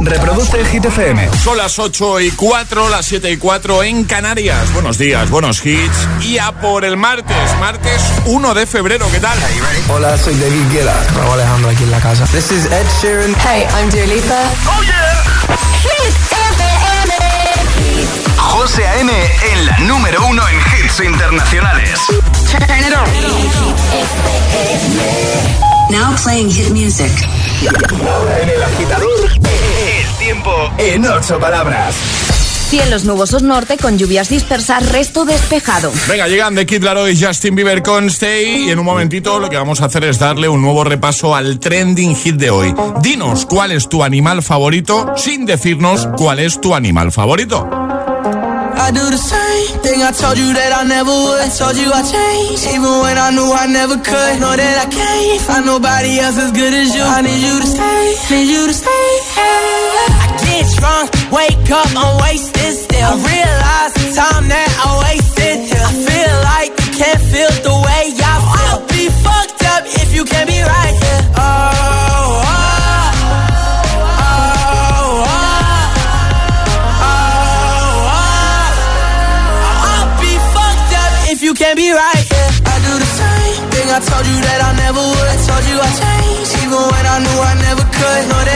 Reproduce el Hit FM. Son las 8 y 4, las 7 y 4 en Canarias. Buenos días, buenos hits. Y a por el martes, martes 1 de febrero, ¿qué tal? Hola, soy David Guetta. Raúl Alejandro aquí en la casa. This is Ed Sheeran. Hey, I'm Dua Lipa. ¡Oh, yeah! Hit FM. José A.M. en la número uno en hits internacionales. Turn it on. Now playing hit music. En el agitador, tiempo en ocho palabras. Cielos nubosos norte con lluvias dispersas, resto despejado. Venga, llegan de Kid Laroi y Justin Bieber con Stay y en un momentito lo que vamos a hacer es darle un nuevo repaso al trending hit de hoy. Dinos cuál es tu animal favorito sin decirnos cuál es tu animal favorito. I do the same thing I told you that I never would. I told you I changed, even when I knew I never could. Know that I can't find nobody else as good as you. I need you to stay, need you to stay. I get drunk, wake up, I'm wasted still. I realize the time that I wasted here. I feel like can't feel the way I feel. I'll be fucked up if you can't be right here. Oh, oh, oh, oh, oh, oh. I'll be fucked up if you can't be right here. I do the same thing I told you that I never would. I told you I changed, even when I knew I never could. Know that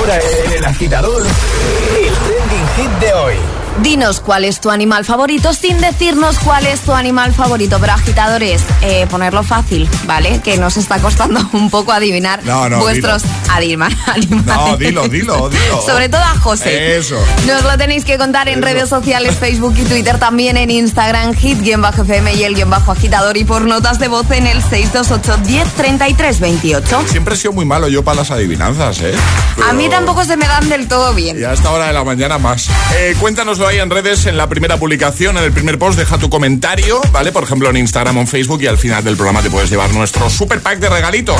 ahora en el agitador, el trending hit de hoy. Dinos cuál es tu animal favorito sin decirnos cuál es tu animal favorito. Pero agitadores, eh, ponerlo fácil, ¿vale? Que nos está costando un poco adivinar No, no, vuestros anima- animales. No, dilo, dilo, dilo. Sobre todo a José. Eso. Nos lo tenéis que contar en Eso. redes sociales, Facebook y Twitter, también en Instagram, hit-fm y el guion bajo agitador y por notas de voz en el 628 10 33 28. Siempre he sido muy malo yo para las adivinanzas, ¿eh? A mí tampoco se me dan del todo bien. Y a esta hora de la mañana más. Eh, cuéntanoslo ahí en redes, en la primera publicación, en el primer post, deja tu comentario, ¿vale? Por ejemplo, en Instagram o en Facebook y al final del programa te puedes llevar nuestro super pack de regalitos.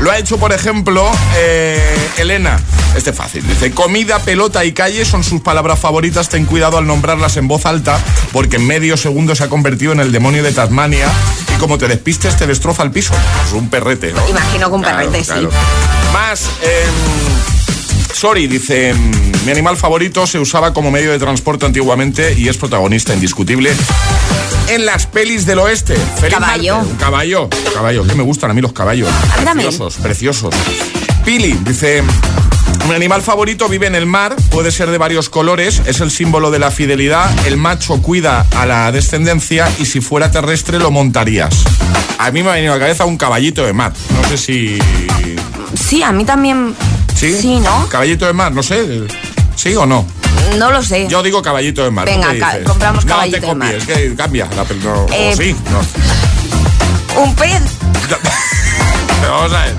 Lo ha hecho, por ejemplo, eh, Elena. Este es fácil. Dice, comida, pelota y calle son sus palabras favoritas. Ten cuidado al nombrarlas en voz alta porque en medio segundo se ha convertido en el demonio de Tasmania y como te despistes te destroza el piso. Es un perrete, ¿no? Imagino que un perrete, sí. Más... em, Sorry, dice, mm, mi animal favorito se usaba como medio de transporte antiguamente y es protagonista indiscutible en las pelis del oeste. Feliz Caballo. Marte, Un caballo. Un caballo. Que me gustan a mí los caballos. Preciosos, preciosos. Pili dice, mi animal favorito vive en el mar, puede ser de varios colores, es el símbolo de la fidelidad, el macho cuida a la descendencia y si fuera terrestre lo montarías. A mí me ha venido a la cabeza un caballito de mar. No sé si... Sí, a mí también. ¿Sí? Sí, ¿no? Caballito de mar, no sé. ¿Sí o no? No lo sé. Yo digo caballito de mar. ¿tú Venga, ca- compramos no caballito te de mar. copies, que cambia. La, no, Eh, sí, no. Un pez. Pero vamos a ver.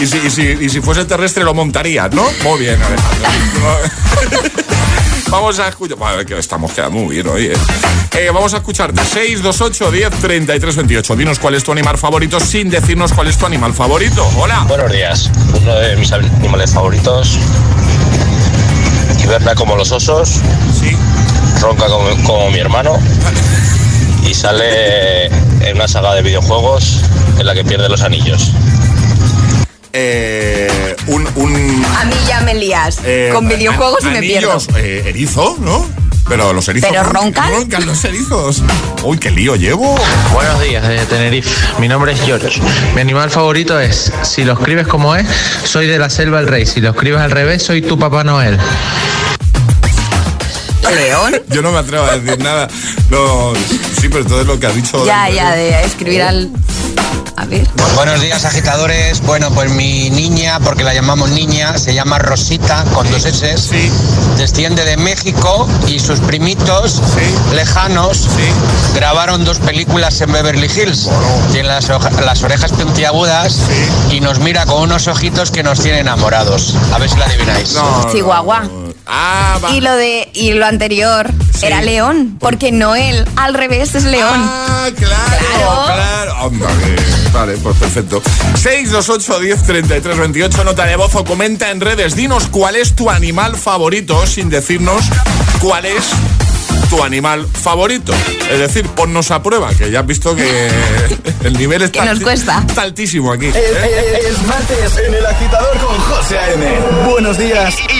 Y si, y, si, y si fuese terrestre lo montarías, ¿no? Muy bien, Alejandro. Vamos a escuchar. Que estamos quedando muy bien hoy. ¿eh? Eh, vamos a escucharte. 628 10 33 28. Dinos cuál es tu animal favorito sin decirnos cuál es tu animal favorito. Hola. Buenos días. Uno de mis animales favoritos. Hiberna como los osos, Sí. ronca como, como mi hermano y sale en una saga de videojuegos en la que pierde los anillos. Eh, un, un A mí ya me lías. eh, Con videojuegos y me pierdo. eh, erizo, ¿no? Pero los erizos. ¿Pero roncan? Roncan los erizos. Uy, qué lío llevo. Buenos días desde Tenerife. Mi nombre es George. Mi animal favorito es, si lo escribes como es, soy de la selva el rey. Si lo escribes al revés, soy tu Papá Noel. León. Yo no me atrevo a decir nada. No, sí, pero todo es lo que ha dicho. Ya, ya, de escribir al. A ver. Buenos días, agitadores. Bueno, pues mi niña, porque la llamamos niña, se llama Rosita, con dos S. Sí. Desciende de México y sus primitos Sí. lejanos Sí. grabaron dos películas en Beverly Hills. Tiene las, oja- las orejas puntiagudas Sí. y nos mira con unos ojitos que nos tienen enamorados. A ver si la adivináis. No, no, Chihuahua. Ah, va. Y lo de y lo anterior Sí. era León, porque Noel al revés es León. Ah, claro, Claro. claro. Anda, que- Vale, pues perfecto. 628 10 33 28, nota de voz o comenta en redes. Dinos cuál es tu animal favorito sin decirnos cuál es tu animal favorito. Es decir, ponnos a prueba, que ya has visto que el nivel está, nos cuesta. está altísimo aquí. Es, es- es martes en el agitador con José A.M. Buenos días y, y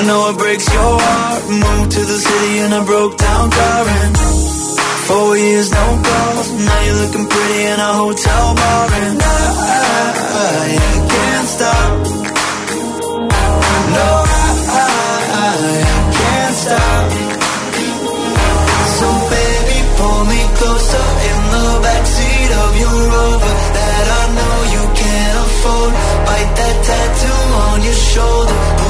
I know it breaks your heart. Moved to the city in a broke down car and Four years, no calls. Now you're looking pretty in a hotel bar, and I, I, can't stop. No, I, I can't stop. So baby, pull me closer in the backseat of your Rover that I know you can't afford. Bite that tattoo on your shoulder.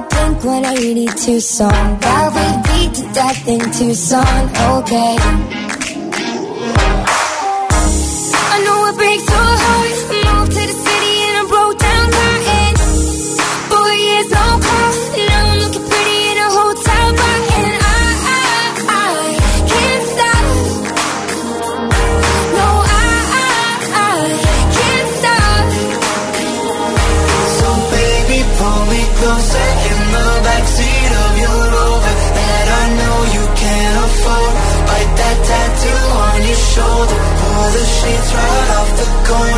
That Blink 182 song that we beat to death in Tucson. Okay. I know it breaks your heart. Shoulder. Pull the sheets right off the corner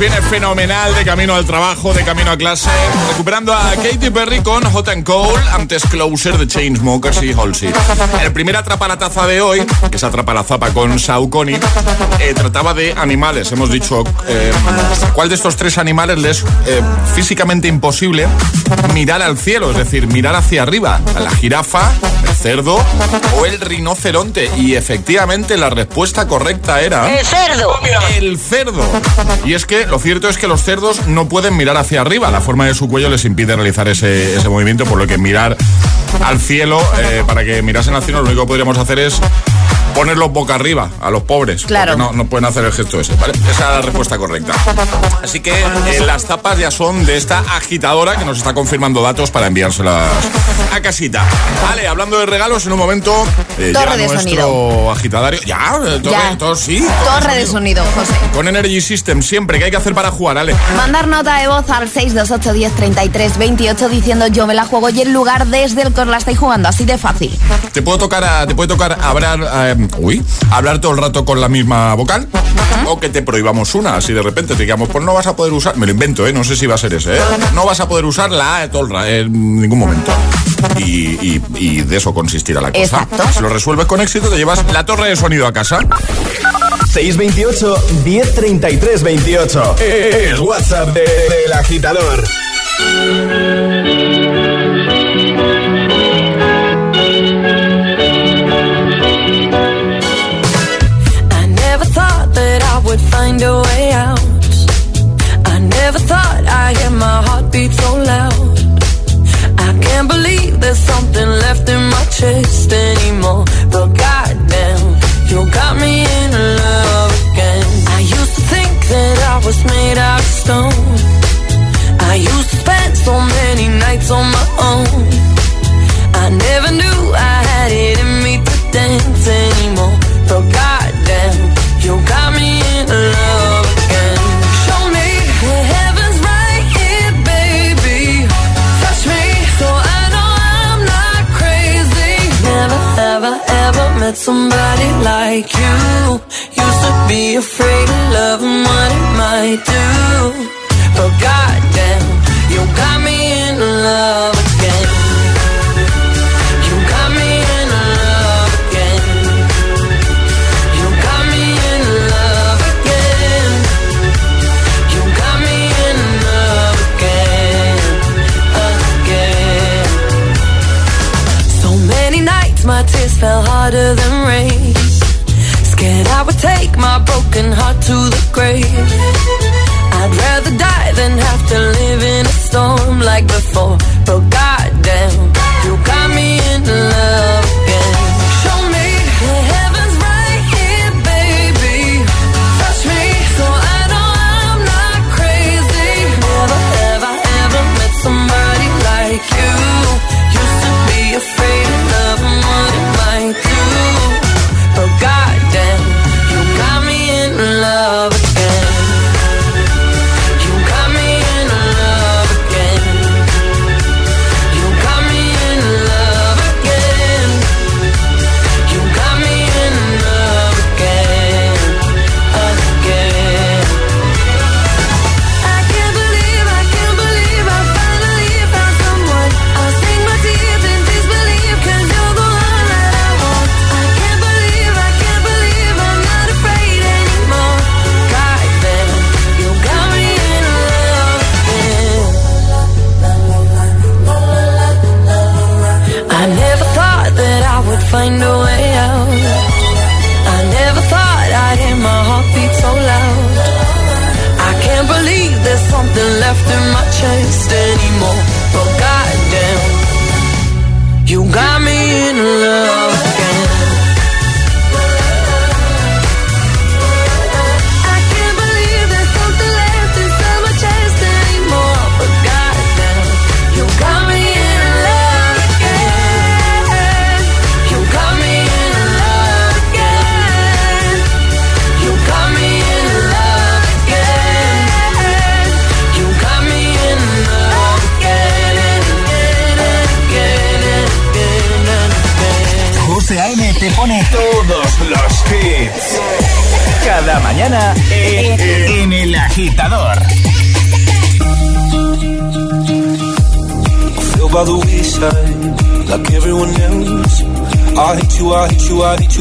Viene fenomenal de camino al trabajo, de camino a clase. Recuperando a Katy Perry con Hot and Cold, antes Closer de Chainsmokers y Halsey. El primer Atrapa la Taza de hoy, que es Atrapa la Zapa con Saucony, eh, trataba de animales. Hemos dicho, eh, ¿cuál de estos tres animales le es eh, físicamente imposible mirar al cielo? Es decir, mirar hacia arriba. A la jirafa, el cerdo o el rinoceronte. Y efectivamente la respuesta correcta era... El cerdo. El cerdo. Y es que lo cierto es que los cerdos no pueden mirar hacia arriba. La forma de su cuello les impide realizar ese, ese movimiento, por lo que mirar al cielo, para que mirasen al cielo, lo único que podríamos hacer es ponerlos boca arriba a los pobres. Claro. No, no pueden hacer el gesto ese, ¿vale? Esa es la respuesta correcta. Así que eh, las tapas ya son de esta agitadora que nos está confirmando datos para enviárselas a casita. Vale, hablando de regalos, en un momento eh, Torre llega de nuestro sonido. agitadario. Ya, eh, torre, Ya. tor- sí. Torre de sonido, José. Con Energy System, siempre. ¿Qué hay que hacer para jugar, Ale? Mandar nota de voz al 628 10 33 28 diciendo yo me la juego y el lugar desde el que la estáis jugando, así de fácil. Te puedo tocar, a- te puede tocar hablar, eh, uy, hablar todo el rato con la misma vocal o que te prohibamos una, así de repente te digamos, pues no vas a poder usar, me lo invento, ¿eh? no sé si va a ser ese, ¿eh? no vas a poder usar la A de todo el ra- en ningún momento. Y, y- y de eso consistirá la cosa. Exacto. Si lo resuelves con éxito, te llevas la torre de sonido a casa. 628 1033 28. El WhatsApp de- del agitador. Find a way out. I never thought I'd hear my heartbeat so loud. I can't believe there's something left in my chest anymore. But goddamn, you got me in love again. I used to think that I was made out of stone. I used to spend so many nights on my own.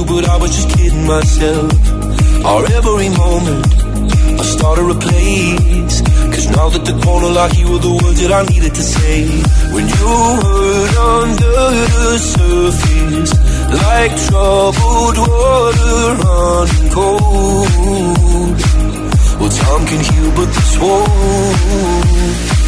But I was just kidding myself. Our every moment, I started a place. Cause now that the corner like you were the words that I needed to say. When you hurt under the surface, like troubled water running cold. Well, time can heal, but this won't.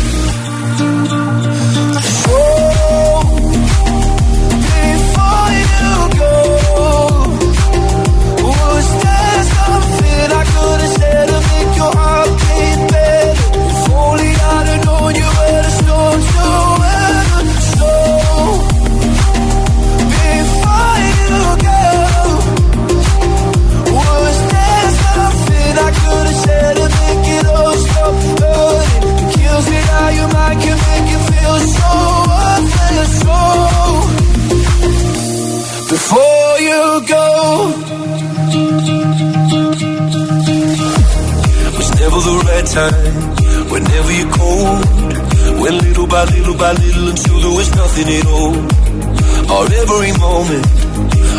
Every moment,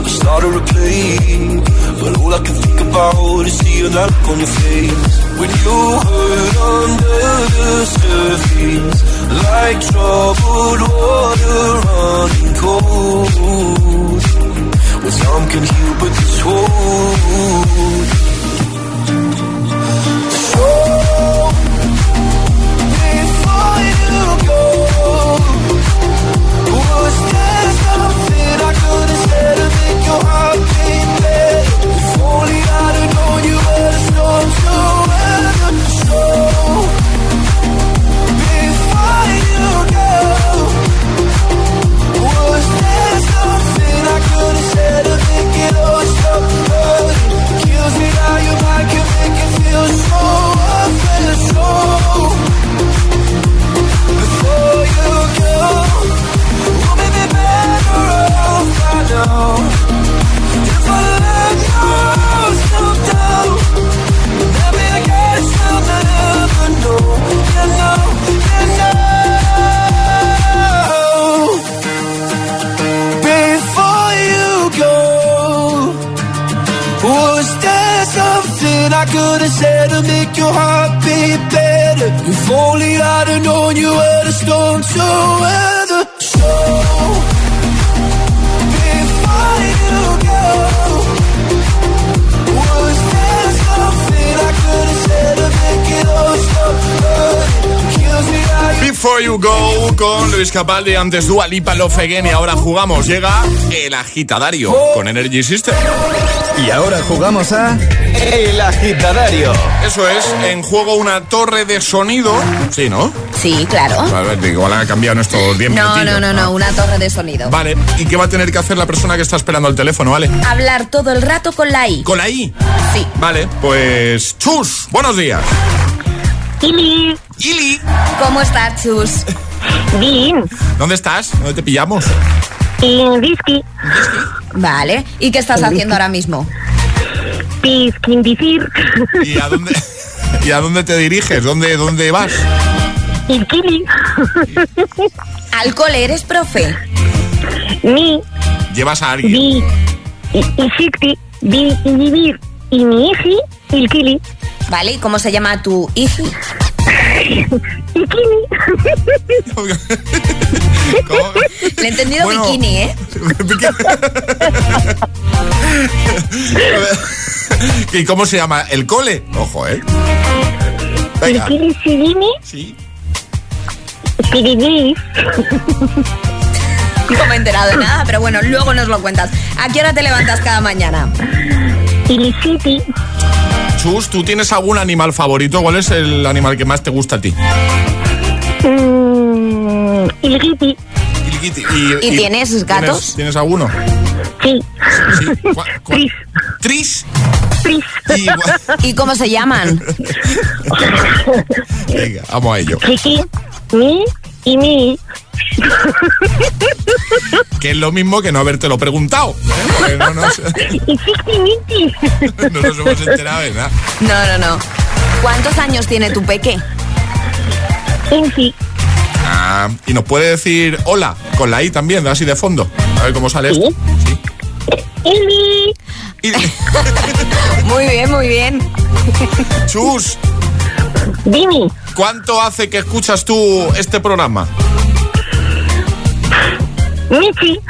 I started to play. But all I can think about is seeing that look on your face. When you hurt under the surface, like troubled water running cold. Well, some can heal, but this won't. If I let I'll never know. You know, you know. Before you go, was there something I could have said to make your heart beat better? If only I'd have known you were the storm to weather. Before You Go con Luis Capaldi, antes Dua Lipa, Love Again y ahora jugamos. Llega el agitadario con Energy System. Y ahora jugamos a El Agitadario. Eso es, en juego una torre de sonido. Sí, ¿no? Sí, claro. A ver, igual ha cambiado en estos 10 No, minutillos. no, no, no, una torre de sonido. Vale, ¿y qué va a tener que hacer la persona que está esperando al teléfono, vale? Hablar todo el rato con la I. Con la I. Sí. Vale, pues Chus, buenos días. Ili, Ili, ¿Cómo estás, Chus? bien, ¿dónde estás? ¿Dónde te pillamos? y whisky, Vale. ¿Y qué estás haciendo ahora mismo? piskin decir, ¿Y a dónde, ¿y a dónde te diriges? ¿Dónde, dónde vas? y kili, Al cole eres profe. mi, ¿Llevas a alguien? bi, y, y y vivir, y mi hiji, y kili, Vale, ¿y cómo se llama tu hiji? y kili, ¿Cómo? Le he entendido Bueno. bikini, ¿eh? ¿Y cómo se llama? ¿El cole? Ojo, ¿eh? Venga. kili sidini, Sí. No me he enterado de nada, pero bueno, luego nos lo cuentas. ¿A qué hora te levantas cada mañana? y lisiti, Chus, ¿tú tienes algún animal favorito? ¿Cuál es el animal que más te gusta a ti? mm, y giti, ¿Y, ¿Y tienes gatos? ¿Tienes, tienes alguno? sí, Sí. ¿Cuál- cuál? ¿Tris? tris, Y, ¿Y cómo se llaman? Venga, vamos a ello. chiqui, mi, y mi, Que es lo mismo que no habértelo preguntado. ¿eh? No nos, no nos hemos enterado de nada. No, no, no. ¿Cuántos años tiene tu peque? Infi. Ah, y nos puede decir hola, con la I también, así de fondo. A ver cómo sale esto. Sí. Infi. Y, Muy bien, muy bien. Chus, Dimi. ¿cuánto hace que escuchas tú este programa? Michi.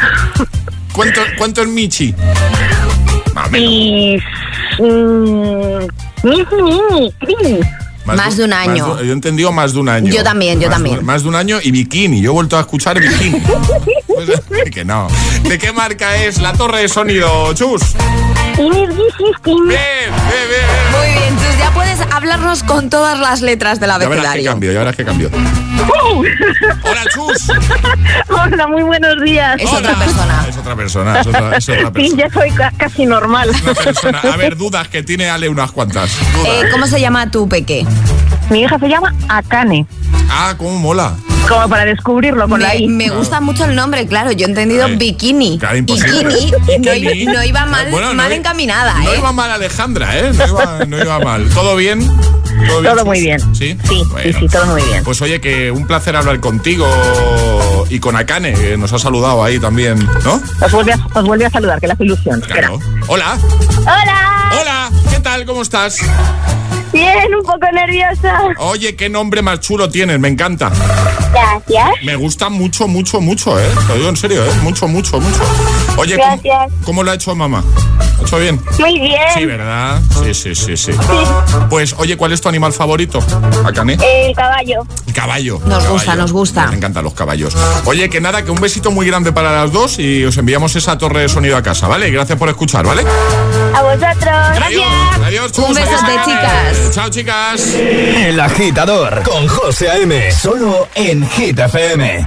¿Cuánto, cuánto es Michi? Más o menos. Y... mm, Michi Mini. Más de un año. yo he entendido más de un año. Yo también, yo Más de- también. más de un año y bikini. Yo he vuelto a escuchar bikini. Pues, que no. ¿De qué marca es la torre de sonido, Chus? Bien, bien, bien. Muy bien, Chus, ya puedes hablarnos con todas las letras del Ya verás que abecedario. cambio, ya verás que cambio. Hola, Chus. Hola, muy buenos días. Es Hola. otra persona. Es otra persona, es otra, es otra Sí, persona. ya soy ca- casi normal. Una persona. A ver, dudas que tiene Ale unas cuantas. Eh, ¿Cómo se llama tu peque? Mi hija se llama Akane. Ah, cómo mola. Como para descubrirlo con la Me, I. me gusta mucho el nombre, claro. Yo he entendido Ay, bikini. claro. Bikini no, iba- no iba mal, Bueno, no mal encaminada, No ¿eh? iba mal Alejandra, ¿eh? No iba, no iba mal. ¿Todo bien? ¿Todo, muy bien. ¿Sí? Sí, sí, sí, todo muy bien. Pues oye, que un placer hablar contigo y con Akane, que nos ha saludado ahí también, ¿no? Os vuelve a, os vuelve a saludar, que la hace ilusión. Claro. Hola. Hola. Hola. ¿Qué tal? ¿Cómo estás? Bien, un poco nerviosa. Oye, qué nombre más chulo tienes, me encanta. Gracias. Me gusta mucho, mucho, mucho, ¿eh? Te lo digo en serio, ¿eh? Mucho, mucho, mucho. Oye, ¿cómo, Gracias. ¿cómo lo ha hecho mamá? ¿Lo ha hecho bien? Muy bien. Sí, ¿verdad? Sí, sí, sí, sí. Pues, oye, ¿cuál es tu animal favorito? Akane. El caballo. El caballo. Nos El gusta, nos gusta. Me encantan los caballos. Oye, que nada, que un besito muy grande para las dos y os enviamos esa torre de sonido a casa, ¿vale? Gracias por escuchar, ¿vale? A vosotros. Adiós, adiós, chus, Un besote, adiós, Akane. chicas. Chao, chicas. El agitador con José A.M. Solo en Hit FM.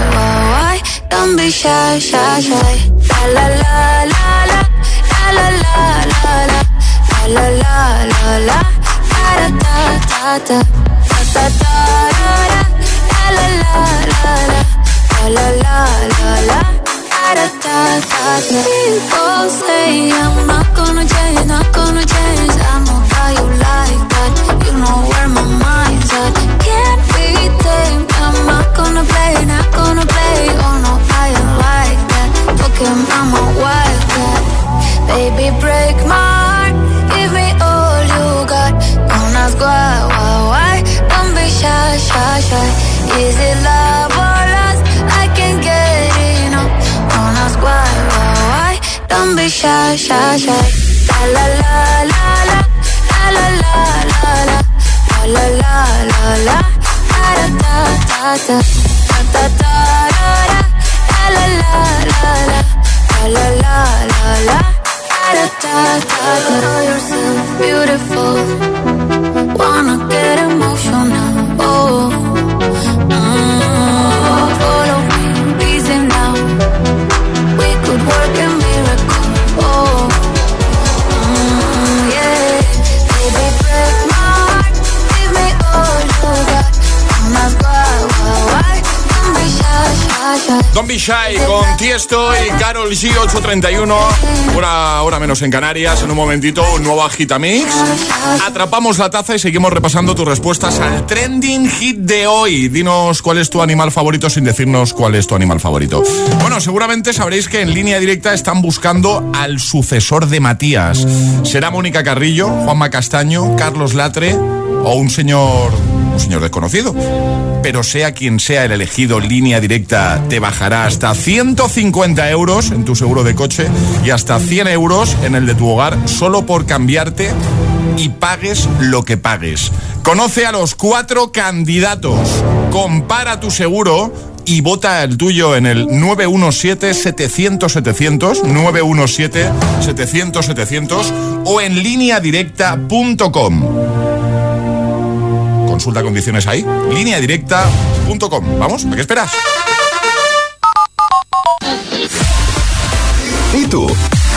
Don't be shy, shy, shy. La la la la la, la la la la la, la la la da da da da, da da la la la la, la la la la. Da, da, da, da. People say I'm not gonna change, not gonna change. I know how you like that. You know where my mind's at. Can't be tamed. Not gonna play, not gonna play. Oh no, I ain't like that. Fuck him, I'm a. Baby, break my heart. Give me all you got. Don't ask why, why, why. Don't be shy, shy, shy. Is it love or lust? I can't get enough. Don't ask why, why, why. Don't be shy, shy, shy. La la la la la, la la la la la, la la la la la. Da da da da, da da da da da, la. La la la la, la. La la la. Da da da Don't be shy con Tiesto y Carol G 831. Una hora menos en Canarias. En un momentito, un nuevo Agitamix. Atrapamos la taza y seguimos repasando tus respuestas al trending hit de hoy. Dinos cuál es tu animal favorito sin decirnos cuál es tu animal favorito. Bueno, seguramente sabréis que en línea directa están buscando al sucesor de Matías. ¿Será Mónica Carrillo, Juanma Castaño, Carlos Latre o un señor. Un señor desconocido? pero sea quien sea el elegido, línea directa te bajará hasta 150 euros en tu seguro de coche y hasta 100 euros en el de tu hogar solo por cambiarte y pagues lo que pagues. Conoce a los cuatro candidatos. Compara tu seguro y vota el tuyo en el 917-700-700, 917-700-700 o en lineadirecta.com. Consulta condiciones ahí, lineadirecta.com. ¿Vamos? ¿A qué esperas? ¿Y tú?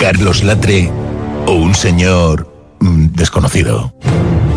Carlos Latre o un señor mm, desconocido.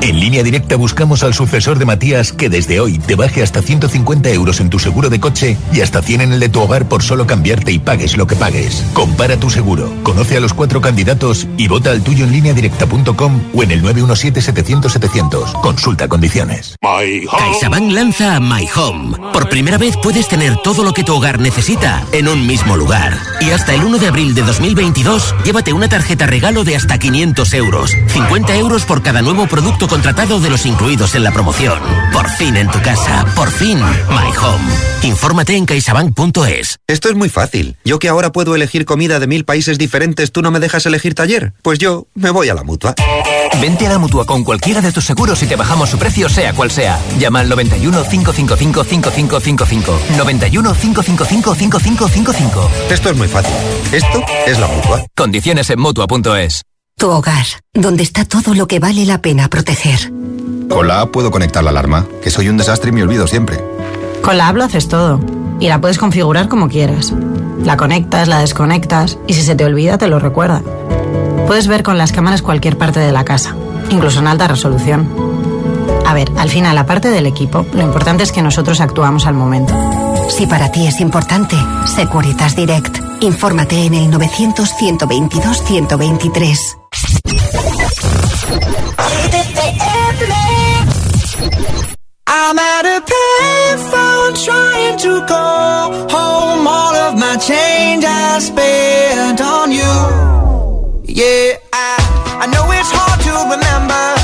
En línea directa buscamos al sucesor de Matías que desde hoy te baje hasta 150 euros en tu seguro de coche y hasta 100 en el de tu hogar por solo cambiarte y pagues lo que pagues. Compara tu seguro, conoce a los cuatro candidatos y vota al tuyo en línea directa.com o en el 917-700-700. Consulta condiciones. CaixaBank lanza My Home. Por primera vez puedes tener todo lo que tu hogar necesita en un mismo lugar. Y hasta el 1 de abril de 2022, llévate una tarjeta regalo de hasta 500 euros. 50 euros por cada nuevo producto contratado de los incluidos en la promoción. Por fin en tu casa, por fin My Home. Infórmate en caixabank.es. Esto es muy fácil. Yo que ahora puedo elegir comida de mil países diferentes, ¿tú no me dejas elegir taller? Pues yo me voy a la mutua. Vente a la mutua con cualquiera de tus seguros y te bajamos su precio, sea cual sea. Llama al 91 555 5555. 91 555 5555. Esto es muy fácil. Esto es la mutua. Condiciones en mutua.es. Tu hogar, donde está todo lo que vale la pena proteger. Con la app puedo conectar la alarma, que soy un desastre y me olvido siempre. Con la app lo haces todo. Y la puedes configurar como quieras. La conectas, la desconectas y si se te olvida te lo recuerda. Puedes ver con las cámaras cualquier parte de la casa, incluso en alta resolución. A ver, al final, aparte del equipo, lo importante es que nosotros actuamos al momento. Si para ti es importante, Securitas Direct. Infórmate en el 900-122-123. I'm at a payphone trying to call home. All of my change I spent on you. Yeah, I, I know it's hard to remember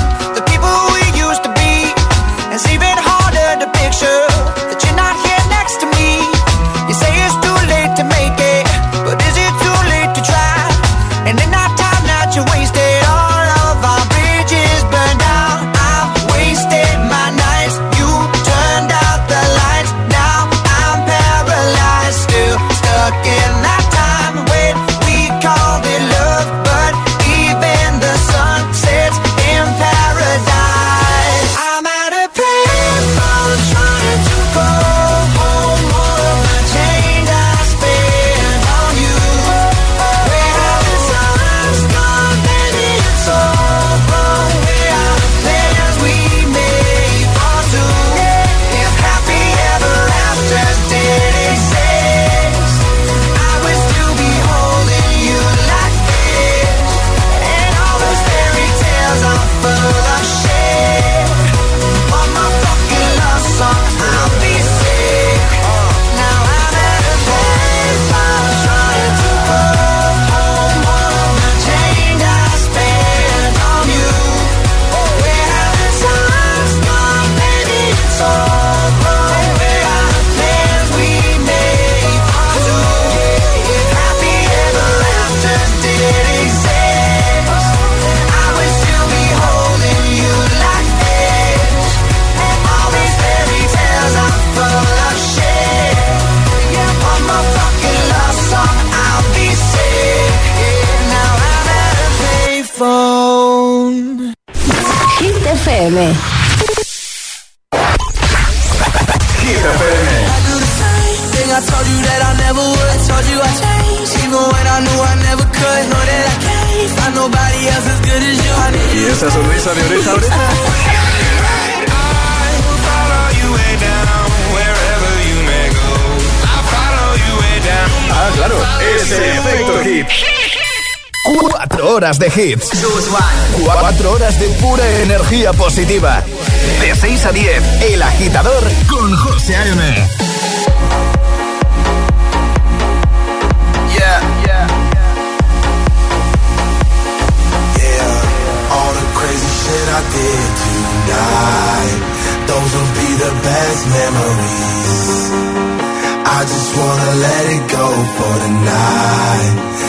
Hit horas de hits. Cuatro horas de pura energía positiva. De 6 a 10, El Agitador con José A.M. Yeah, yeah. Yeah, all the crazy shit I did tonight. Those will be the best memories. I just wanna let it go for the night.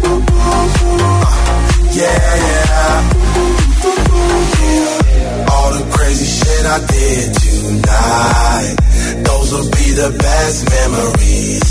Yeah, yeah. All the crazy shit I did tonight. Those will be the best memories.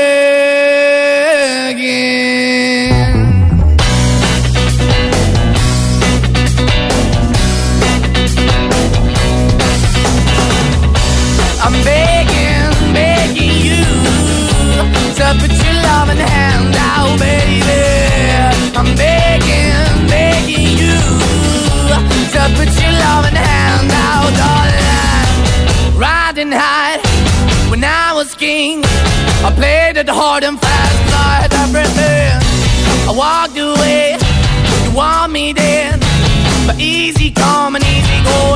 To put your loving hand out, baby. I'm begging, begging you to put your loving hand out, darling. Riding high when I was king, I played it hard and fast, had everything. I walked away, you want me then. But easy come and easy go,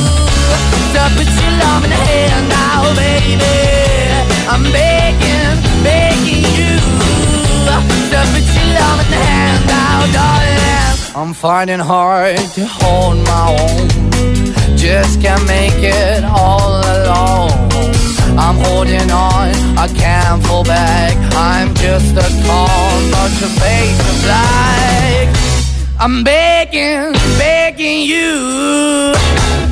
to put your love in the hand now, baby. I'm begging, begging you to put your love in the hand now, darling. I'm finding hard to hold my own. Just can't make it all alone. I'm holding on, I can't fall back. I'm just a call, not your face of black. I'm begging, begging you.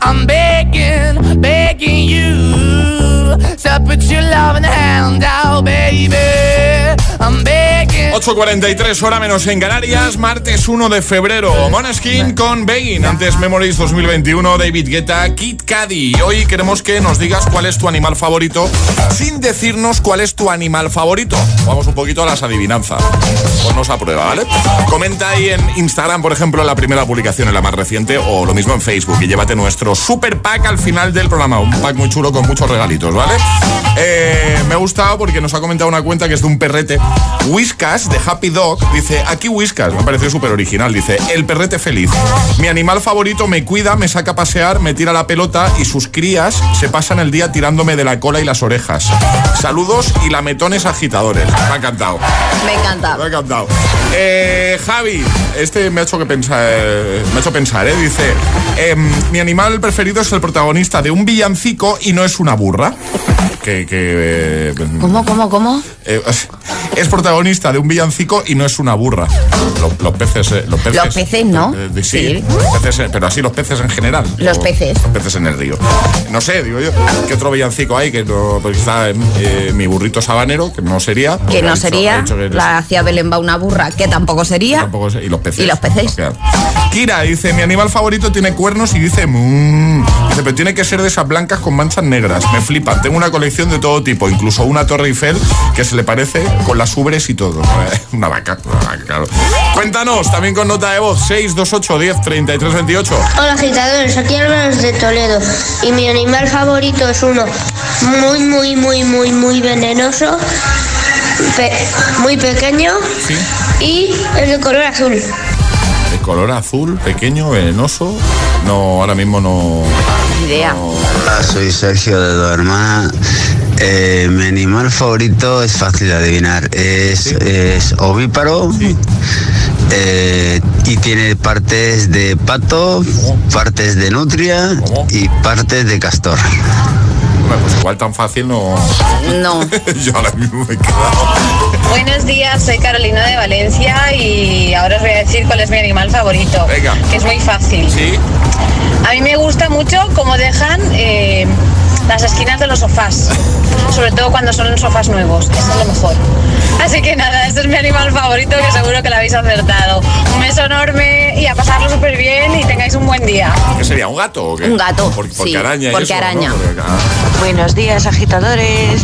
I'm begging, begging you to put your loving hand out, baby. I'm begging. 8.43 hora menos en Canarias, martes 1 de febrero. Moneskin con Begging. Antes Memories 2021, David Guetta, Kid Cudi. Hoy queremos que nos digas cuál es tu animal favorito sin decirnos cuál es tu animal favorito. Vamos un poquito a las adivinanzas. Ponnos a prueba, ¿vale? Comenta ahí en Instagram, por ejemplo, la primera publicación, en la más reciente, o lo mismo en Facebook. Y llévate nuestro super pack al final del programa. Un pack muy chulo con muchos regalitos, ¿vale? Eh, me ha gustado porque nos ha comentado una cuenta que es de un perrete. Whiskas de Happy Dog dice: Aquí Whiskas, me parece súper original. Dice: El perrete feliz. Mi animal favorito me cuida, me saca a pasear, me tira la pelota y sus crías se pasan el día tirándome de la cola y las orejas. Saludos y lametones agitadores. Me ha encantado. Me encanta. Me ha encantado. Eh, Javi, este me ha hecho que pensar, eh, me ha hecho pensar, ¿eh? Dice, em, mi animal preferido es el protagonista de un villancico y no es una burra. Que, que, eh, ¿Cómo, cómo, cómo? eh, es protagonista de un villancico y no es una burra. Los, los peces, eh, los peces. Los peces, ¿no? sí, Sí. los peces, pero así los peces en general. Los O- peces. Los peces en el río. No sé, digo yo. ¿Qué otro villancico hay? Que no, pues está mi burrito sabanero, que no sería. Que no sería. que- La hacía Belén va una burra, que tampoco sería. Tampoco y los peces. Y los peces. Kira dice, mi animal favorito tiene cuernos y dice, "Mm". Dice, pero tiene que ser de esas blancas con manchas negras. Me flipan. Tengo una colección de todo tipo, incluso una torre Eiffel que se le parece con las ubres y todo. Una vaca, una vaca, claro. Cuéntanos, también con nota de voz, 628 10 33 28. Hola agitadores, aquí Álvaro de Toledo y mi animal favorito es uno muy muy muy muy muy venenoso, pe- muy pequeño y es de color azul. De color azul, pequeño, venenoso. No, ahora mismo no. idea. Hola, soy Sergio de Dormana. Eh, mi animal favorito es fácil de adivinar. Es, es ovíparo eh, y tiene partes de pato, partes de nutria y partes de castor. Bueno, pues igual tan fácil no. No. Yo ahora mismo me he quedado. Buenos días, soy Carolina de Valencia y ahora os voy a decir cuál es mi animal favorito. Venga. Que es muy fácil. Sí. A mí me gusta mucho cómo dejan eh, las esquinas de los sofás. Sobre todo cuando son sofás nuevos. Eso es lo mejor. Así que nada, este es mi animal favorito que seguro que lo habéis acertado. Un beso enorme y a pasarlo súper bien y tengáis un buen día. ¿Qué sería? ¿Un gato o qué? Un gato, Por- porque sí, araña y porque eso, ¿no? araña. Porque- ah. Buenos días, agitadores.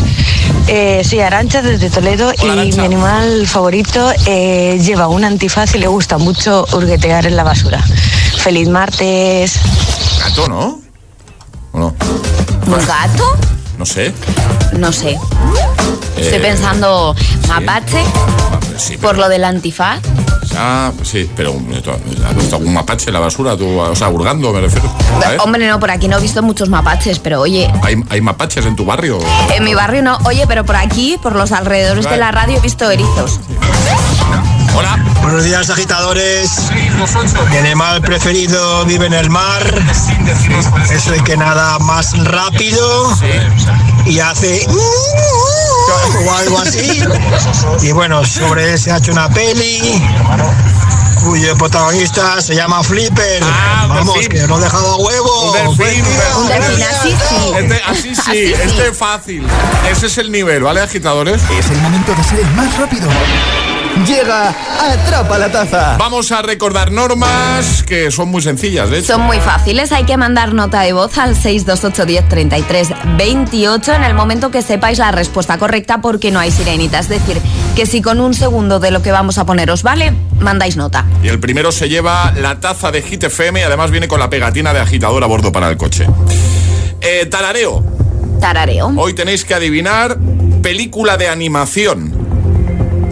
Eh, soy Arancha desde Toledo y mi animal favorito eh, lleva un antifaz y le gusta mucho hurguetear en la basura. Feliz martes. Gato, ¿no? ¿O no? ¿Un gato? No sé. No sé. Estoy Eh, pensando mapache sí, por lo del antifaz. Ah, pues sí, pero eh, ¿tú ¿has visto algún mapache en la basura? Tú, o sea, hurgando, me refiero. Hombre, no, por aquí no he visto muchos mapaches, pero oye, ¿Hay, ¿Hay mapaches en tu barrio? en mi barrio no. Oye, pero por aquí, por los alrededores de la radio, he visto erizos. Hola. Buenos días, agitadores. Mi animal preferido vive en el mar. Es el que nada más rápido y hace. O algo así. Y bueno, sobre él se ha hecho una peli cuyo protagonista se llama Flipper. Vamos, que no he dejado a huevo. Un delfín, Un delfín, así sí. Este, así sí, Así sí. este es fácil. Ese es el nivel, ¿vale, agitadores? Es el momento de ser el más rápido. Llega Atrapa la Taza. Vamos a recordar normas que son muy sencillas, de hecho. Son muy fáciles, hay que mandar nota de voz al 628 10 33 28 en el momento que sepáis la respuesta correcta porque no hay sirenita. Es decir, que si con un segundo de lo que vamos a poneros vale, mandáis nota. Y el primero se lleva la taza de Hit FM y además viene con la pegatina de agitador a bordo para el coche. Eh, tarareo. Tarareo. Hoy tenéis que adivinar película de animación.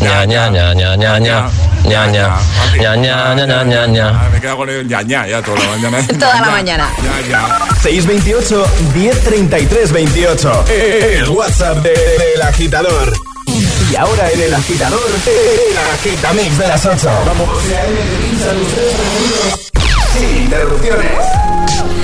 ña, ña, ña, ña, ña, ña. Ña, ña, ña, ña, ña, ña, ña, Me quedo con el ña, ña, ya toda la mañana. Toda la mañana. 628 1033 28. El WhatsApp del de, agitador. Y ahora en el agitador, el agitamix de las 8. Vamos. Sin interrupciones.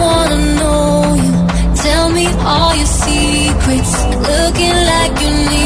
you. Tell me all your secrets. Looking like you need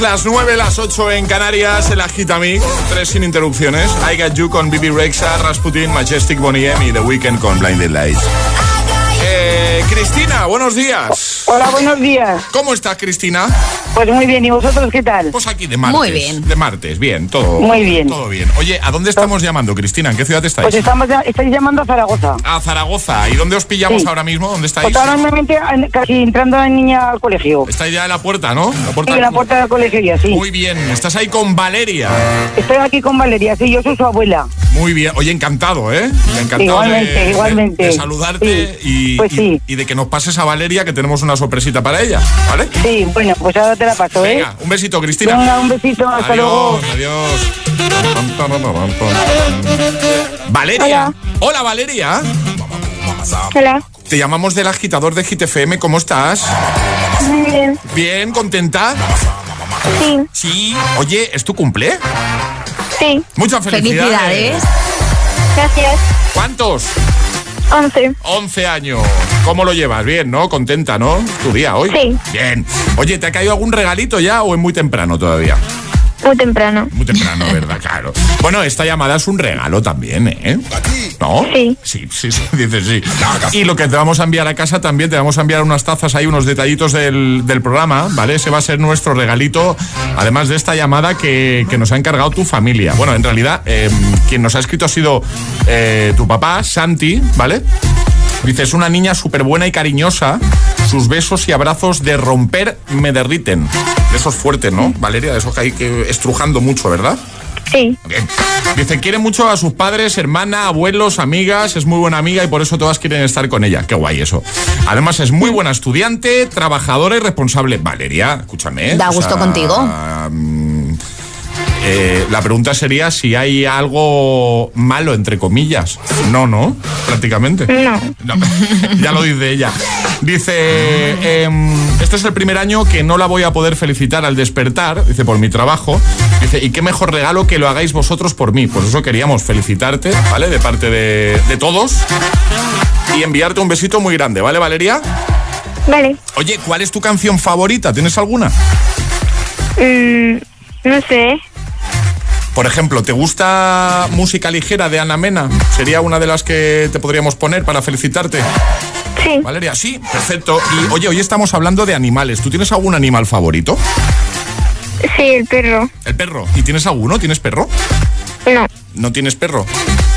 las 9, las 8 en Canarias, el Agitamix, 3 sin interrupciones. I Got You con Bibi Rexa, Rasputin, Majestic Bonnie M y The Weeknd con Blinded Lights. Eh, Cristina, buenos días. Hola, buenos días. ¿Cómo estás, Cristina? Pues muy bien, ¿y vosotros qué tal? Pues aquí de martes. Muy bien. De martes, bien, todo. Muy bien. Todo bien. Oye, ¿a dónde estamos llamando, Cristina? ¿En qué ciudad estáis? Pues estamos estáis llamando a Zaragoza. A Zaragoza. ¿Y dónde os pillamos Sí. ahora mismo? ¿Dónde estáis? Pues ahora normalmente en- casi entrando la niña al colegio. Estáis ya en la puerta, ¿no? La puerta Sí, en la puerta del colegio ya, sí. Muy bien. Estás ahí con Valeria. Estoy aquí con Valeria, sí, yo soy su abuela. Muy bien. Oye, encantado, ¿eh? Encantado Igualmente, de, igualmente. de saludarte y, Pues y- sí. y de que nos pases a Valeria, que tenemos una sorpresita para ella, ¿vale? Sí, bueno, pues ahora te la paso, ¿eh? Un besito, Cristina. Venga, un besito, hasta luego. Adiós, adiós. Valeria. Hola. Valeria. Hola. Te llamamos del agitador de GTFM. ¿Cómo estás? Muy bien. Bien, ¿contenta? Sí. Sí. Oye, ¿es tu cumple? Sí. Muchas felicidades. Felicidades. Gracias. ¿Cuántos? 11. 11 años. ¿Cómo lo llevas? Bien, ¿no? Contenta, ¿no? ¿Es tu día hoy? Sí. Bien. Oye, ¿te ha caído algún regalito ya o es muy temprano todavía? Muy temprano. Muy temprano, ¿verdad? Claro. Bueno, esta llamada es un regalo también, ¿eh? ¿No? Sí. Sí, sí, sí, dices sí. Y lo que te vamos a enviar a casa también, te vamos a enviar unas tazas ahí, unos detallitos del, del programa, ¿vale? Ese va a ser nuestro regalito, además de esta llamada que, que nos ha encargado tu familia. Bueno, en realidad, eh, quien nos ha escrito ha sido eh, tu papá, Santi, ¿vale? Dice, es una niña súper buena y cariñosa. Sus besos y abrazos de romper me derriten. De esos fuertes, ¿no? Valeria, de esos que hay que estrujando mucho, ¿verdad? Sí. Bien. Dice, quiere mucho a sus padres, hermana, abuelos, amigas, es muy buena amiga y por eso todas quieren estar con ella. Qué guay eso. Además es muy buena estudiante, trabajadora y responsable. Valeria, escúchame. ¿eh? Da gusto sea, contigo. mm, Eh, la pregunta sería si hay algo malo, entre comillas. No, ¿no? Prácticamente. No. ya lo dice ella. Dice, em, este es el primer año que no la voy a poder felicitar al despertar, dice, por mi trabajo. Dice, y qué mejor regalo que lo hagáis vosotros por mí. Por eso queríamos felicitarte, ¿vale? De parte de, de todos. Y enviarte un besito muy grande, ¿vale, Valeria? Vale. Oye, ¿cuál es tu canción favorita? ¿Tienes alguna? Mm, no sé. Por ejemplo, ¿te gusta música ligera de Ana Mena? ¿Sería una de las que te podríamos poner para felicitarte? Sí. Valeria, sí, perfecto. Y oye, hoy estamos hablando de animales. ¿Tú tienes algún animal favorito? Sí, el perro. El perro. ¿Y tienes alguno? ¿Tienes perro? No. ¿No tienes perro?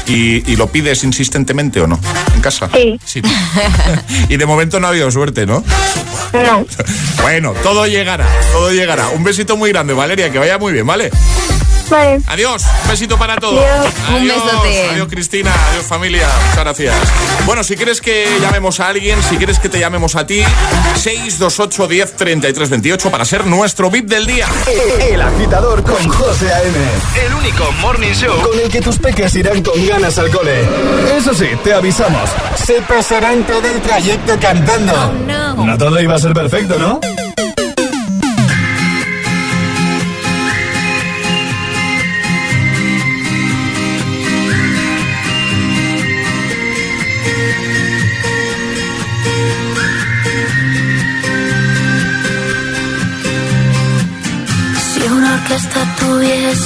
¿Y, y lo pides insistentemente o no? ¿En casa? Sí. y de momento no ha habido suerte, ¿no? No. Bueno, todo llegará, todo llegará. Un besito muy grande, Valeria, que vaya muy bien, ¿vale? Vale. Adiós, un besito para todos. Adiós. Un besote. Adiós, Cristina. Adiós, familia. Muchas gracias. Bueno, si quieres que llamemos a alguien, si quieres que te llamemos a ti, 628 10 33 28 para ser nuestro VIP del día. El agitador con José A.M. El único morning show Con el que tus peques irán con ganas al cole. Eso sí, te avisamos. Se pasarán todo el trayecto cantando. No todo iba a ser perfecto, ¿no?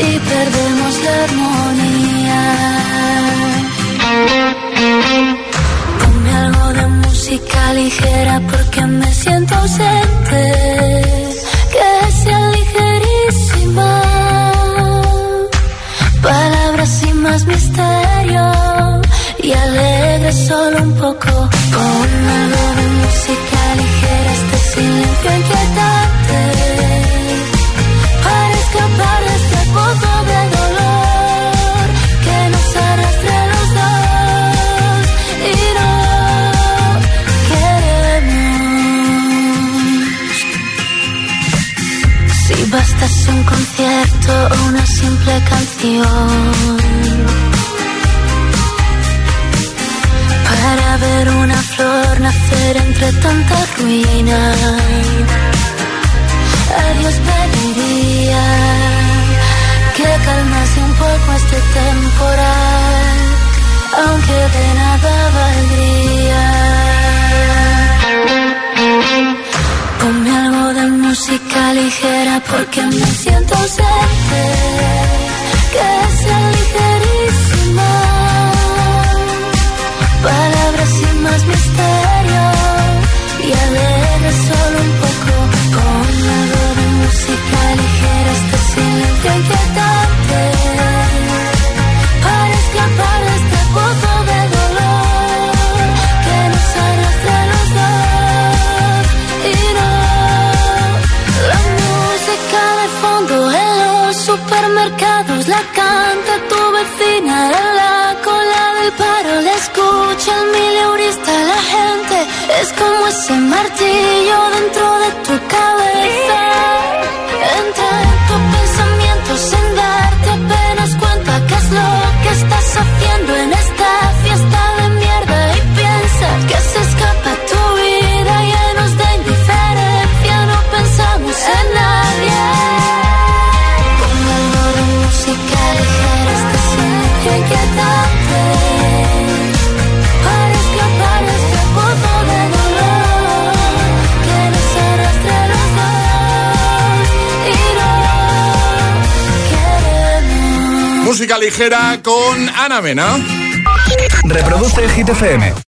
y perdemos la armonía. Ponme algo de música ligera porque me siento ausente. Que sea ligerísima. Palabras sin más misterio y alegre solo un poco. Ponme algo de música ligera, este silencio inquietante. Un concierto o una simple canción para ver una flor nacer entre tanta ruina. A Dios pediría que calmase un poco este temporal, aunque de nada valdría. Ponme algo música ligera porque me siento ausente, que sea ligerísima. Palabras sin más misterio y alegre solo un poco. Ponme algo de música ligera, este silencio inquietante. Canta tu vecina en la cola del paro. La escucha el mileurista, la gente es como ese martillo dentro de tu cabeza. Entra en tu pensamiento sin darte apenas cuenta qué es lo que estás haciendo Ligera con Ana Mena. Reproduce Hit FM.